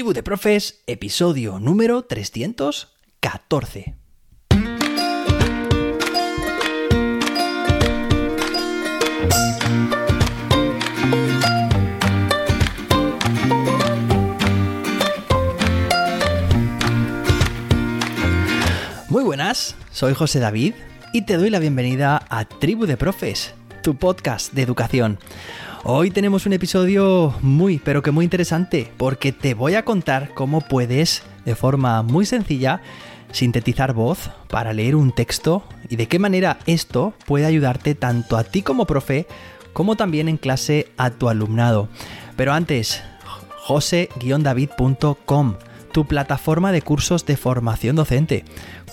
Tribu de Profes, episodio número 314. Muy buenas, soy José David y te doy la bienvenida a Tribu de Profes, tu podcast de educación. Hoy tenemos un episodio muy, pero que muy interesante, porque te voy a contar cómo puedes, de forma muy sencilla, sintetizar voz para leer un texto y de qué manera esto puede ayudarte tanto a ti como profe, como también en clase a tu alumnado. Pero antes, jose-david.com tu plataforma de cursos de formación docente.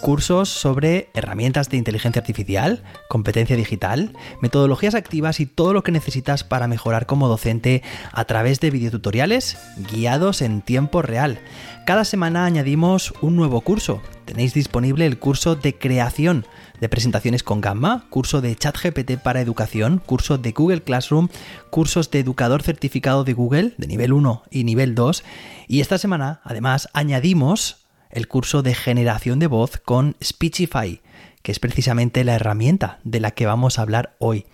Cursos sobre herramientas de inteligencia artificial, competencia digital, metodologías activas y todo lo que necesitas para mejorar como docente a través de videotutoriales guiados en tiempo real. Cada semana añadimos un nuevo curso. Tenéis disponible el curso de creación de presentaciones con Gamma, curso de ChatGPT para educación, curso de Google Classroom, cursos de educador certificado de Google de nivel 1 y nivel 2. Y esta semana, además, añadimos el curso de generación de voz con Speechify, que es precisamente la herramienta de la que vamos a hablar hoy.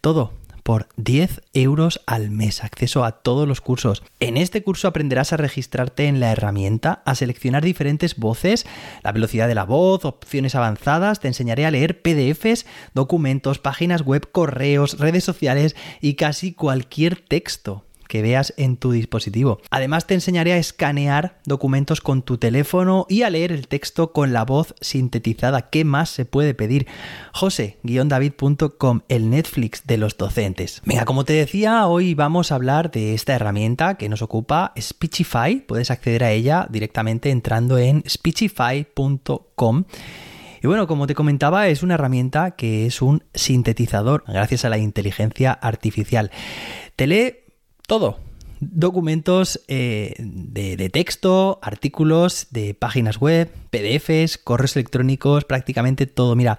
Todo por 10 euros al mes, acceso a todos los cursos. En este curso aprenderás a registrarte en la herramienta, a seleccionar diferentes voces, la velocidad de la voz, opciones avanzadas, te enseñaré a leer PDFs, documentos, páginas web, correos, redes sociales y casi cualquier texto que veas en tu dispositivo. Además te enseñaré a escanear documentos con tu teléfono y a leer el texto con la voz sintetizada. ¿Qué más se puede pedir? jose-david.com, el Netflix de los docentes. Venga, como te decía, hoy vamos a hablar de esta herramienta que nos ocupa, Speechify. Puedes acceder a ella directamente entrando en speechify.com. Y bueno, como te comentaba, es una herramienta que es un sintetizador gracias a la inteligencia artificial. Te lee todo. Documentos eh, de, texto, artículos de páginas web, PDFs, correos electrónicos, prácticamente todo. Mira,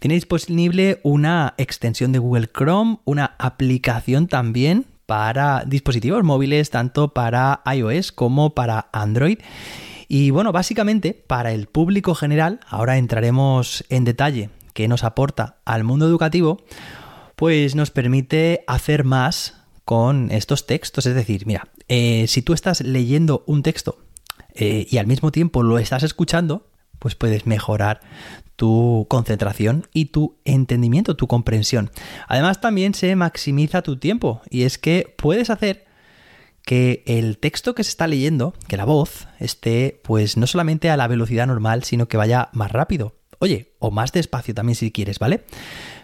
tiene disponible una extensión de Google Chrome, una aplicación también para dispositivos móviles, tanto para iOS como para Android. Y bueno, básicamente para el público general, ahora entraremos en detalle qué nos aporta al mundo educativo, pues nos permite hacer más con estos textos. Es decir, mira, eh, si tú estás leyendo un texto eh, y al mismo tiempo lo estás escuchando, pues puedes mejorar tu concentración y tu entendimiento, tu comprensión. Además también se maximiza tu tiempo y es que puedes hacer que el texto que se está leyendo, que la voz, esté pues no solamente a la velocidad normal, sino que vaya más rápido. Oye, o más despacio también si quieres, ¿vale?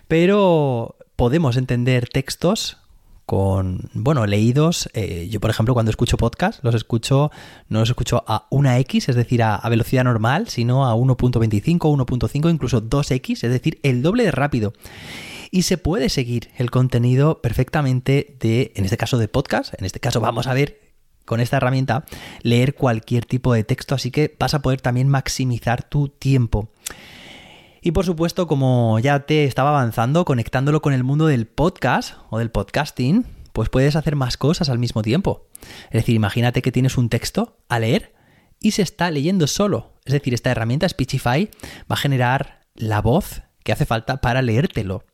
Pero podemos entender textos con, bueno, leídos. Eh, yo, por ejemplo, cuando escucho podcast, los escucho, no los escucho a una X, es decir, a, velocidad normal, sino a 1.25, 1.5, incluso 2X, es decir, el doble de rápido. Y se puede seguir el contenido perfectamente de, en este caso, de podcast. En este caso, vamos a ver con esta herramienta leer cualquier tipo de texto, así que vas a poder también maximizar tu tiempo. Y por supuesto, como ya te estaba avanzando, conectándolo con el mundo del podcast o del podcasting, pues puedes hacer más cosas al mismo tiempo. Es decir, imagínate que tienes un texto a leer y se está leyendo solo. Es decir, esta herramienta Speechify va a generar la voz que hace falta para leértelo.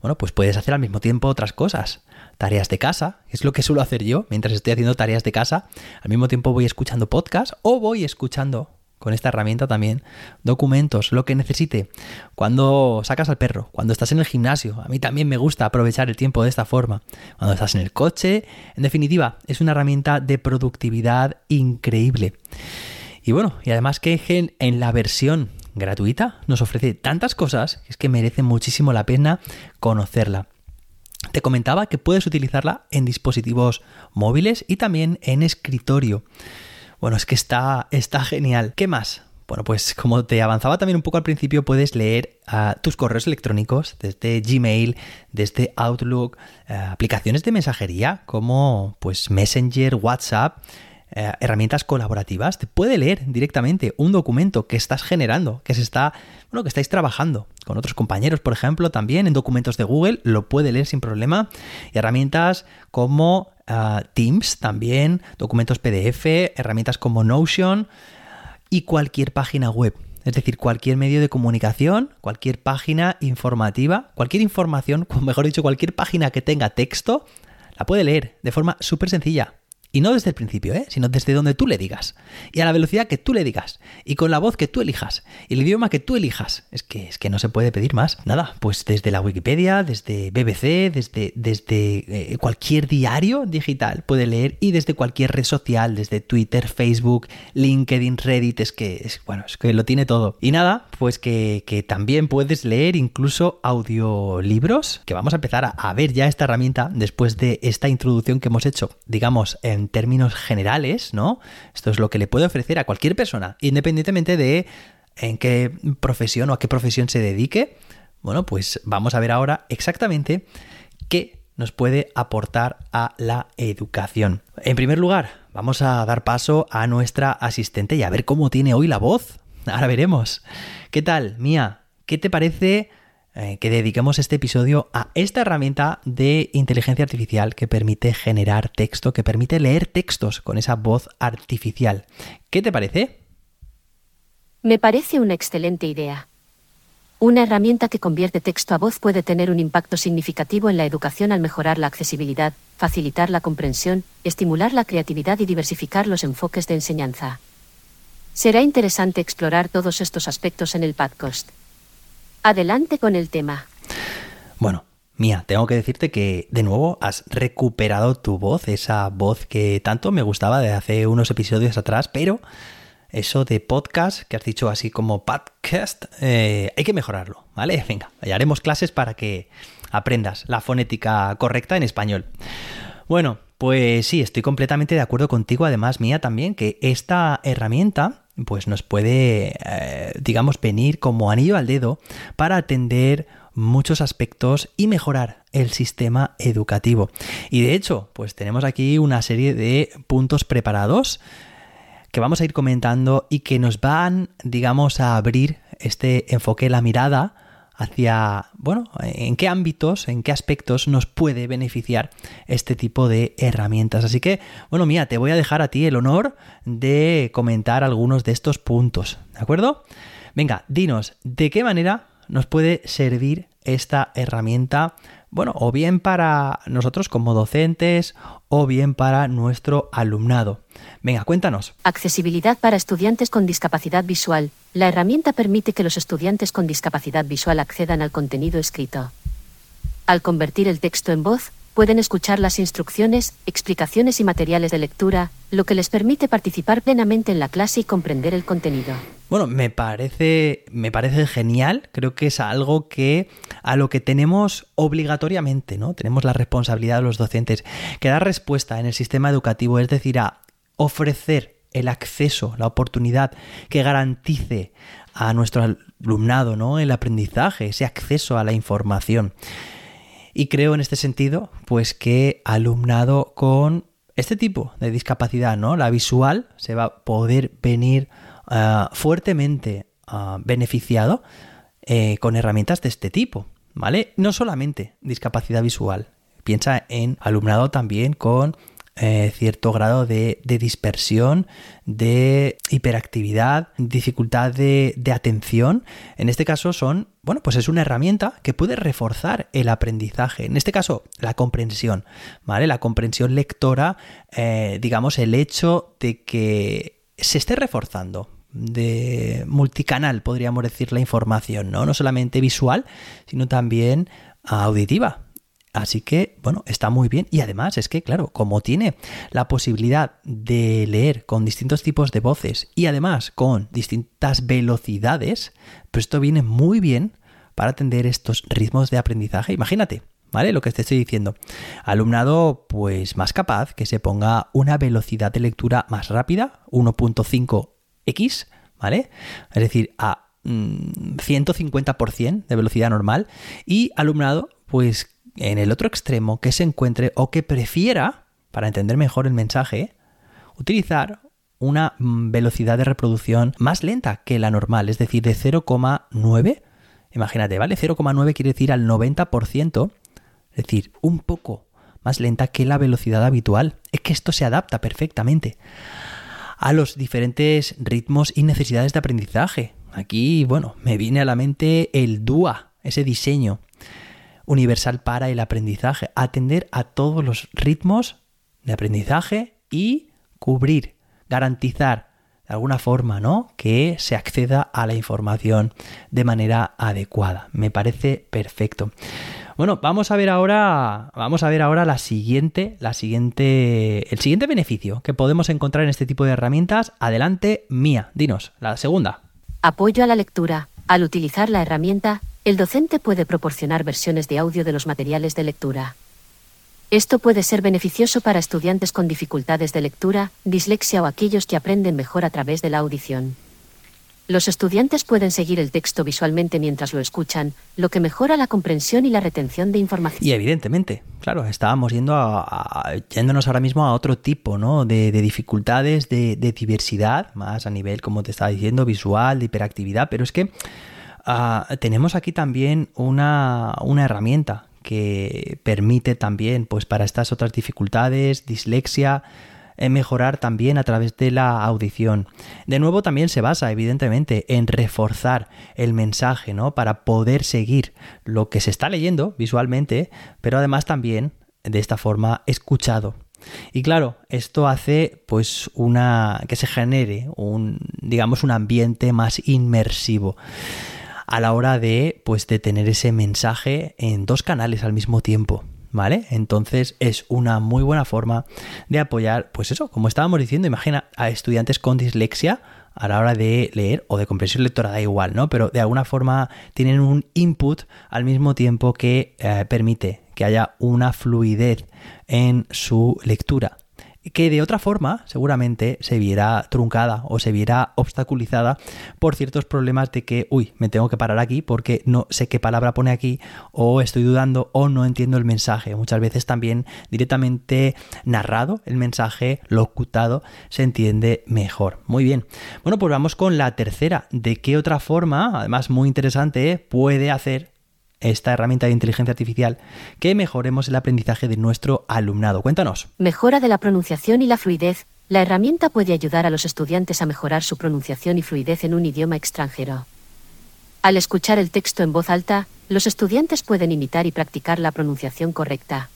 Bueno, pues puedes hacer al mismo tiempo otras cosas. Tareas de casa, es lo que suelo hacer yo mientras estoy haciendo tareas de casa. Al mismo tiempo voy escuchando podcast o voy escuchando con esta herramienta también documentos, lo que necesite. Cuando sacas al perro, cuando estás en el gimnasio, a mí también me gusta aprovechar el tiempo de esta forma. Cuando estás en el coche, en definitiva, es una herramienta de productividad increíble. Y bueno, y además que en la versión gratuita nos ofrece tantas cosas que es que merece muchísimo la pena conocerla. Te comentaba que puedes utilizarla en dispositivos móviles y también en escritorio. Bueno, es que está, está genial. ¿Qué más? Bueno, pues como te avanzaba también un poco al principio, puedes leer ah, tus correos electrónicos desde Gmail, desde Outlook, eh, aplicaciones de mensajería como pues Messenger, WhatsApp, eh, herramientas colaborativas, te puede leer directamente un documento que estás generando, que se está, bueno, que estáis trabajando con otros compañeros, por ejemplo, también en documentos de Google, lo puede leer sin problema. Y herramientas como eh, Teams también, documentos PDF, herramientas como Notion y cualquier página web. Es decir, cualquier medio de comunicación, cualquier página informativa, cualquier información, mejor dicho, cualquier página que tenga texto, la puede leer de forma súper sencilla. Y no desde el principio, ¿eh? sino desde donde tú le digas. Y a la velocidad que tú le digas. Y con la voz que tú elijas. Y el idioma que tú elijas. Es que, es que no se puede pedir más. Nada, pues desde la Wikipedia, desde BBC, desde, desde eh, cualquier diario digital puede leer. Y desde cualquier red social, desde Twitter, Facebook, LinkedIn, Reddit. Es que, es, bueno, es que lo tiene todo. Y nada, pues que, que también puedes leer incluso audiolibros. Que vamos a empezar a, a ver ya esta herramienta después de esta introducción que hemos hecho, digamos, en términos generales, ¿no? Esto es lo que le puede ofrecer a cualquier persona, independientemente de en qué profesión o a qué profesión se dedique. Bueno, pues vamos a ver ahora exactamente qué nos puede aportar a la educación. En primer lugar, vamos a dar paso a nuestra asistente y a ver cómo tiene hoy la voz. Ahora veremos. ¿Qué tal, Mía? ¿Qué te parece eh, que dediquemos este episodio a esta herramienta de inteligencia artificial que permite generar texto, que permite leer textos con esa voz artificial. ¿Qué te parece? Me parece una excelente idea. Una herramienta que convierte texto a voz puede tener un impacto significativo en la educación al mejorar la accesibilidad, facilitar la comprensión, estimular la creatividad y diversificar los enfoques de enseñanza. Será interesante explorar todos estos aspectos en el podcast. Adelante con el tema. Bueno, Mía, tengo que decirte que de nuevo has recuperado tu voz, esa voz que tanto me gustaba de hace unos episodios atrás, pero eso de podcast, que has dicho así como podcast, eh, hay que mejorarlo, ¿vale? Venga, haremos clases para que aprendas la fonética correcta en español. Bueno, pues sí, estoy completamente de acuerdo contigo, además Mía también, que esta herramienta pues nos puede, eh, digamos, venir como anillo al dedo para atender muchos aspectos y mejorar el sistema educativo. Y de hecho, pues tenemos aquí una serie de puntos preparados que vamos a ir comentando y que nos van, digamos, a abrir este enfoque, la mirada hacia, bueno, en qué ámbitos, en qué aspectos nos puede beneficiar este tipo de herramientas. Así que, bueno, mía, te voy a dejar a ti el honor de comentar algunos de estos puntos, ¿de acuerdo? Venga, dinos, ¿de qué manera nos puede servir esta herramienta bueno, o bien para nosotros como docentes o bien para nuestro alumnado. Venga, cuéntanos. Accesibilidad para estudiantes con discapacidad visual. La herramienta permite que los estudiantes con discapacidad visual accedan al contenido escrito. Al convertir el texto en voz, pueden escuchar las instrucciones, explicaciones y materiales de lectura, lo que les permite participar plenamente en la clase y comprender el contenido. Bueno, me parece, me parece genial. Creo que es algo que a lo que tenemos obligatoriamente, ¿no? Tenemos la responsabilidad de los docentes que dar respuesta en el sistema educativo, es decir, a ofrecer el acceso, la oportunidad que garantice a nuestro alumnado, ¿no? El aprendizaje, ese acceso a la información. Y creo en este sentido, pues que alumnado con este tipo de discapacidad, ¿no? La visual se va a poder venir eh, fuertemente eh, beneficiado eh, con herramientas de este tipo, ¿vale? No solamente discapacidad visual. Piensa en alumnado también con eh, cierto grado de, dispersión, de hiperactividad, dificultad de, atención. En este caso son, bueno, pues es una herramienta que puede reforzar el aprendizaje. En este caso, la comprensión, ¿vale? La comprensión lectora, eh, digamos, el hecho de que se esté reforzando de multicanal, podríamos decir, la información, ¿no? No solamente visual, sino también auditiva. Así que, bueno, está muy bien. Y además es que, claro, como tiene la posibilidad de leer con distintos tipos de voces y además con distintas velocidades, pues esto viene muy bien para atender estos ritmos de aprendizaje. Imagínate, ¿vale? Lo que te estoy diciendo. Alumnado, pues más capaz, que se ponga una velocidad de lectura más rápida, 1.5x, ¿vale? Es decir, a 150% mm, de velocidad normal. Y alumnado, pues en el otro extremo que se encuentre o que prefiera, para entender mejor el mensaje, utilizar una mm, velocidad de reproducción más lenta que la normal, es decir, de 0,9. Imagínate, ¿vale? 0,9 quiere decir al 90%, es decir, un poco más lenta que la velocidad habitual. Es que esto se adapta perfectamente a los diferentes ritmos y necesidades de aprendizaje. Aquí, bueno, me viene a la mente el DUA, ese diseño universal para el aprendizaje, atender a todos los ritmos de aprendizaje y cubrir, garantizar de alguna forma, ¿no? Que se acceda a la información de manera adecuada. Me parece perfecto. Bueno, vamos a ver ahora, vamos a ver ahora la siguiente, la siguiente, el siguiente beneficio que podemos encontrar en este tipo de herramientas. Adelante, Mía, dinos, la segunda. Apoyo a la lectura. Al utilizar la herramienta, el docente puede proporcionar versiones de audio de los materiales de lectura. Esto puede ser beneficioso para estudiantes con dificultades de lectura, dislexia o aquellos que aprenden mejor a través de la audición. Los estudiantes pueden seguir el texto visualmente mientras lo escuchan, lo que mejora la comprensión y la retención de información. Y evidentemente, claro, estábamos yendo a, yéndonos ahora mismo a otro tipo ¿no? de, dificultades, de, diversidad, más a nivel, como te estaba diciendo, visual, de hiperactividad, pero es que ah, tenemos aquí también una, una herramienta que permite también, pues para estas otras dificultades, dislexia, mejorar también a través de la audición. De nuevo también se basa evidentemente en reforzar el mensaje, ¿no? Para poder seguir lo que se está leyendo visualmente, pero además también de esta forma escuchado. Y claro, esto hace pues una que se genere un digamos un ambiente más inmersivo a la hora de pues de tener ese mensaje en dos canales al mismo tiempo. ¿vale? Entonces es una muy buena forma de apoyar, pues eso, como estábamos diciendo, imagina a estudiantes con dislexia a la hora de leer o de comprensión lectora, da igual, ¿no? Pero de alguna forma tienen un input al mismo tiempo que eh, permite que haya una fluidez en su lectura que de otra forma seguramente se viera truncada o se viera obstaculizada por ciertos problemas de que, uy, me tengo que parar aquí porque no sé qué palabra pone aquí o estoy dudando o no entiendo el mensaje. Muchas veces también directamente narrado el mensaje, locutado, se entiende mejor. Muy bien. Bueno, pues vamos con la tercera. ¿De qué otra forma, además muy interesante, puede hacer esta herramienta de inteligencia artificial que mejoremos el aprendizaje de nuestro alumnado. Cuéntanos. Mejora de la pronunciación y la fluidez. La herramienta puede ayudar a los estudiantes a mejorar su pronunciación y fluidez en un idioma extranjero. Al escuchar el texto en voz alta, los estudiantes pueden imitar y practicar la pronunciación correcta.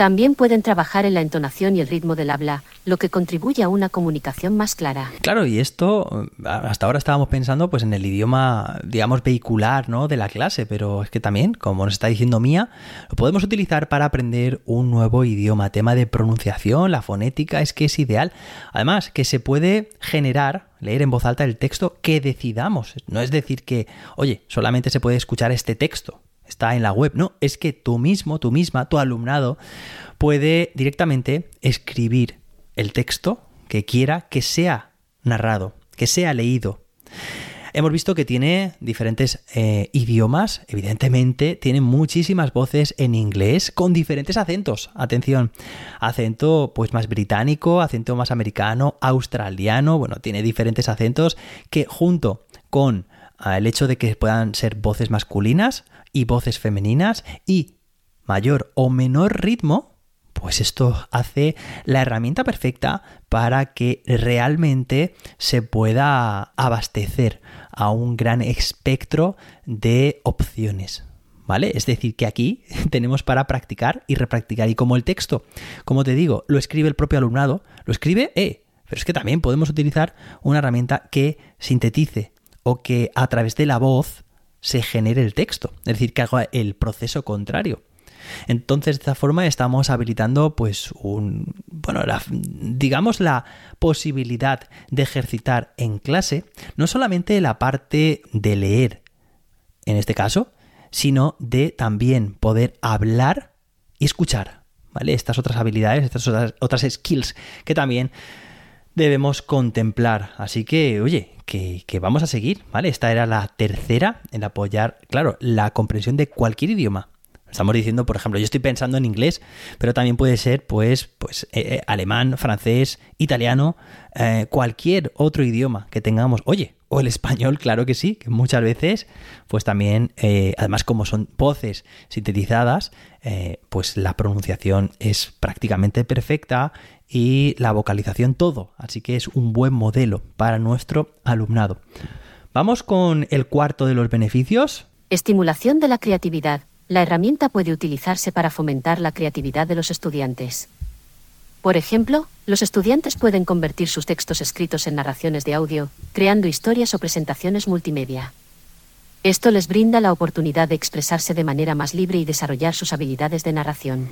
También pueden trabajar en la entonación y el ritmo del habla, lo que contribuye a una comunicación más clara. Claro, y esto hasta ahora estábamos pensando pues en el idioma, digamos, vehicular, ¿no? de la clase, pero es que también, como nos está diciendo Mía, lo podemos utilizar para aprender un nuevo idioma, tema de pronunciación, la fonética, es que es ideal. Además, que se puede generar leer en voz alta el texto que decidamos. No es decir que, oye, solamente se puede escuchar este texto está en la web. No, es que tú mismo, tú misma, tu alumnado puede directamente escribir el texto que quiera que sea narrado, que sea leído. Hemos visto que tiene diferentes eh, idiomas, evidentemente, tiene muchísimas voces en inglés con diferentes acentos. Atención, acento pues más británico, acento más americano, australiano, bueno, tiene diferentes acentos que junto con el hecho de que puedan ser voces masculinas, y voces femeninas y mayor o menor ritmo, pues esto hace la herramienta perfecta para que realmente se pueda abastecer a un gran espectro de opciones. ¿Vale? Es decir, que aquí tenemos para practicar y repracticar. Y como el texto, como te digo, lo escribe el propio alumnado, lo escribe, eh, pero es que también podemos utilizar una herramienta que sintetice o que a través de la voz se genere el texto, es decir, que haga el proceso contrario. Entonces, de esta forma estamos habilitando, pues, un, bueno, digamos la posibilidad de ejercitar en clase no solamente la parte de leer, en este caso, sino de también poder hablar y escuchar, ¿vale? Estas otras habilidades, estas otras, otras skills que también debemos contemplar. Así que, oye, que, vamos a seguir, ¿vale? Esta era la tercera en apoyar, claro, la comprensión de cualquier idioma. Estamos diciendo, por ejemplo, yo estoy pensando en inglés, pero también puede ser, pues, pues eh, eh, alemán, francés, italiano, eh, cualquier otro idioma que tengamos. Oye, o el español, claro que sí, que muchas veces, pues también, además como son voces sintetizadas, pues la pronunciación es prácticamente perfecta y la vocalización todo. Así que es un buen modelo para nuestro alumnado. Vamos con el cuarto de los beneficios. Estimulación de la creatividad la herramienta puede utilizarse para fomentar la creatividad de los estudiantes. Por ejemplo, los estudiantes pueden convertir sus textos escritos en narraciones de audio, creando historias o presentaciones multimedia. Esto les brinda la oportunidad de expresarse de manera más libre y desarrollar sus habilidades de narración.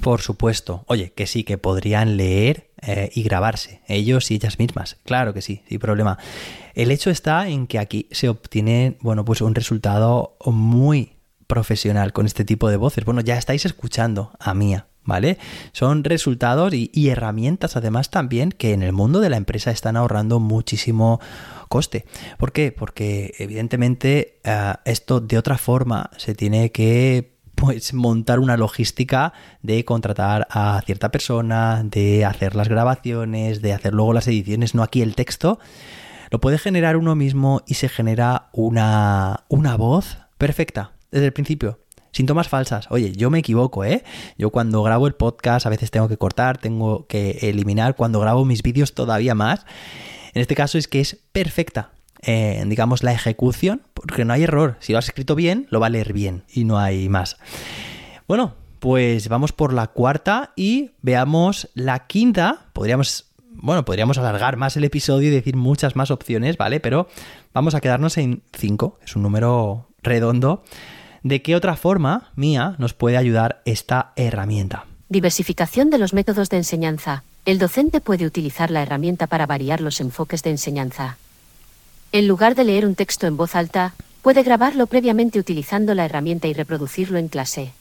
Por supuesto. Oye, que sí, que podrían leer eh, y grabarse, ellos y ellas mismas. Claro que sí, sin problema. El hecho está en que aquí se obtiene, bueno, pues un resultado muy profesional con este tipo de voces. Bueno, ya estáis escuchando a Mía, ¿vale? Son resultados y, herramientas además también que en el mundo de la empresa están ahorrando muchísimo coste. ¿Por qué? Porque evidentemente eh, esto de otra forma se tiene que pues montar una logística de contratar a cierta persona, de hacer las grabaciones, de hacer luego las ediciones, no aquí el texto. Lo puede generar uno mismo y se genera una, una voz perfecta, desde el principio. Síntomas falsas. Oye, yo me equivoco, ¿eh? Yo cuando grabo el podcast a veces tengo que cortar, tengo que eliminar. Cuando grabo mis vídeos todavía más. En este caso es que es perfecta. Eh, digamos, la ejecución, porque no hay error. Si lo has escrito bien, lo va a leer bien y no hay más. Bueno, pues vamos por la cuarta y veamos la quinta. Podríamos, bueno, podríamos alargar más el episodio y decir muchas más opciones, ¿vale? Pero vamos a quedarnos en cinco. Es un número redondo ¿De qué otra forma, Mía, nos puede ayudar esta herramienta? Diversificación de los métodos de enseñanza. El docente puede utilizar la herramienta para variar los enfoques de enseñanza. En lugar de leer un texto en voz alta, puede grabarlo previamente utilizando la herramienta y reproducirlo en clase.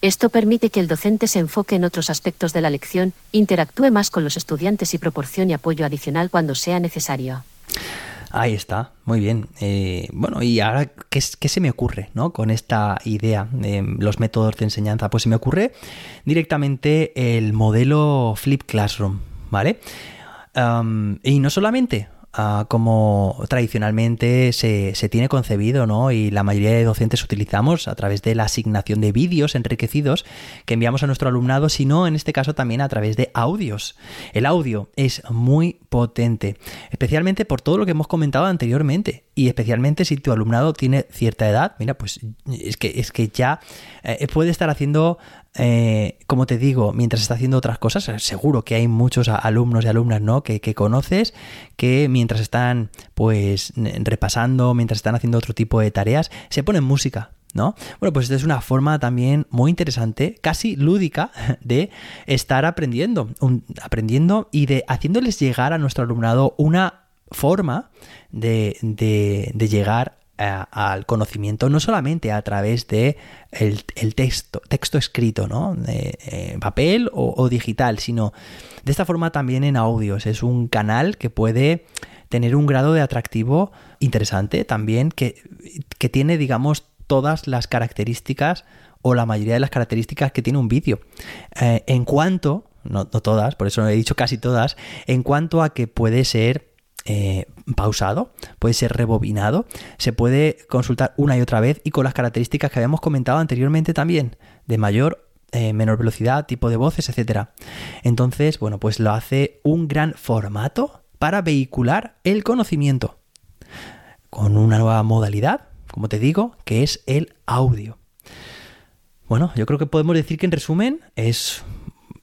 Esto permite que el docente se enfoque en otros aspectos de la lección, interactúe más con los estudiantes y proporcione apoyo adicional cuando sea necesario. Ahí está, muy bien. Eh, bueno, y ahora, ¿qué, se me ocurre ¿no? con esta idea de los métodos de enseñanza? Pues se me ocurre directamente el modelo Flip Classroom, ¿vale? y no solamente como tradicionalmente se, tiene concebido, ¿no? Y la mayoría de docentes utilizamos a través de la asignación de vídeos enriquecidos que enviamos a nuestro alumnado, sino en este caso también a través de audios. El audio es muy potente, especialmente por todo lo que hemos comentado anteriormente y especialmente si tu alumnado tiene cierta edad, mira, pues es que, es que ya eh, puede estar haciendo eh, como te digo, mientras está haciendo otras cosas, eh, seguro que hay muchos alumnos y alumnas, ¿no? Que, conoces que mientras están, pues, repasando, mientras están haciendo otro tipo de tareas, se ponen música. ¿No? Bueno, pues esta es una forma también muy interesante, casi lúdica, de estar aprendiendo, aprendiendo y de haciéndoles llegar a nuestro alumnado una forma de, de, de llegar al conocimiento no solamente a través de el, texto, texto escrito, ¿no? Eh, papel o, digital, sino de esta forma también en audios. Es un canal que puede tener un grado de atractivo interesante también, que, que tiene, digamos, todas las características o la mayoría de las características que tiene un vídeo. Eh, en cuanto, no, no todas, por eso he dicho casi todas, en cuanto a que puede ser eh, pausado, puede ser rebobinado, se puede consultar una y otra vez y con las características que habíamos comentado anteriormente también, de mayor, eh, menor velocidad, tipo de voces, etc. Entonces, bueno, pues lo hace un gran formato para vehicular el conocimiento con una nueva modalidad, como te digo, que es el audio. Bueno, yo creo que podemos decir que en resumen es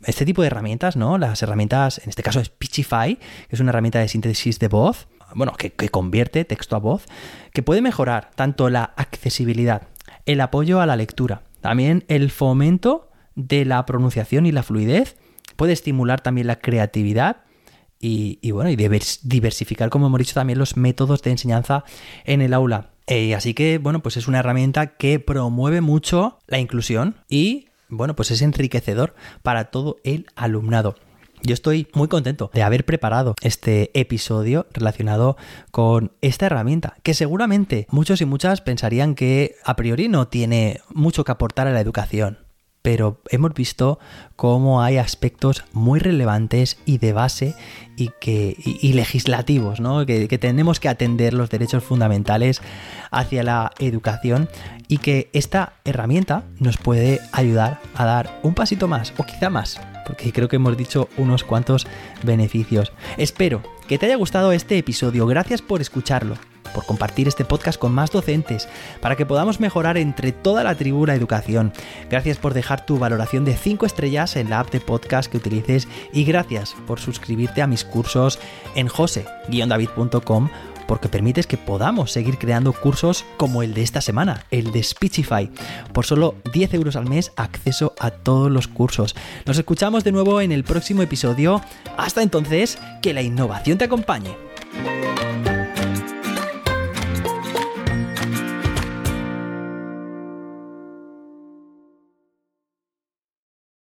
este tipo de herramientas, ¿no? Las herramientas, en este caso Speechify, que es una herramienta de síntesis de voz, bueno, que, convierte texto a voz, que puede mejorar tanto la accesibilidad, el apoyo a la lectura, también el fomento de la pronunciación y la fluidez, puede estimular también la creatividad y, bueno, y diversificar, como hemos dicho, también los métodos de enseñanza en el aula. Eh, así que, bueno, pues es una herramienta que promueve mucho la inclusión y bueno, pues es enriquecedor para todo el alumnado. Yo estoy muy contento de haber preparado este episodio relacionado con esta herramienta, que seguramente muchos y muchas pensarían que a priori no tiene mucho que aportar a la educación pero hemos visto cómo hay aspectos muy relevantes y de base y, que, legislativos, ¿no? que, que tenemos que atender los derechos fundamentales hacia la educación y que esta herramienta nos puede ayudar a dar un pasito más o quizá más, porque creo que hemos dicho unos cuantos beneficios. Espero que te haya gustado este episodio, gracias por escucharlo por compartir este podcast con más docentes, para que podamos mejorar entre toda la tribuna educación. Gracias por dejar tu valoración de 5 estrellas en la app de podcast que utilices y gracias por suscribirte a mis cursos en jose-david.com porque permites que podamos seguir creando cursos como el de esta semana, el de Speechify. Por solo 10 euros al mes, acceso a todos los cursos. Nos escuchamos de nuevo en el próximo episodio. Hasta entonces, que la innovación te acompañe.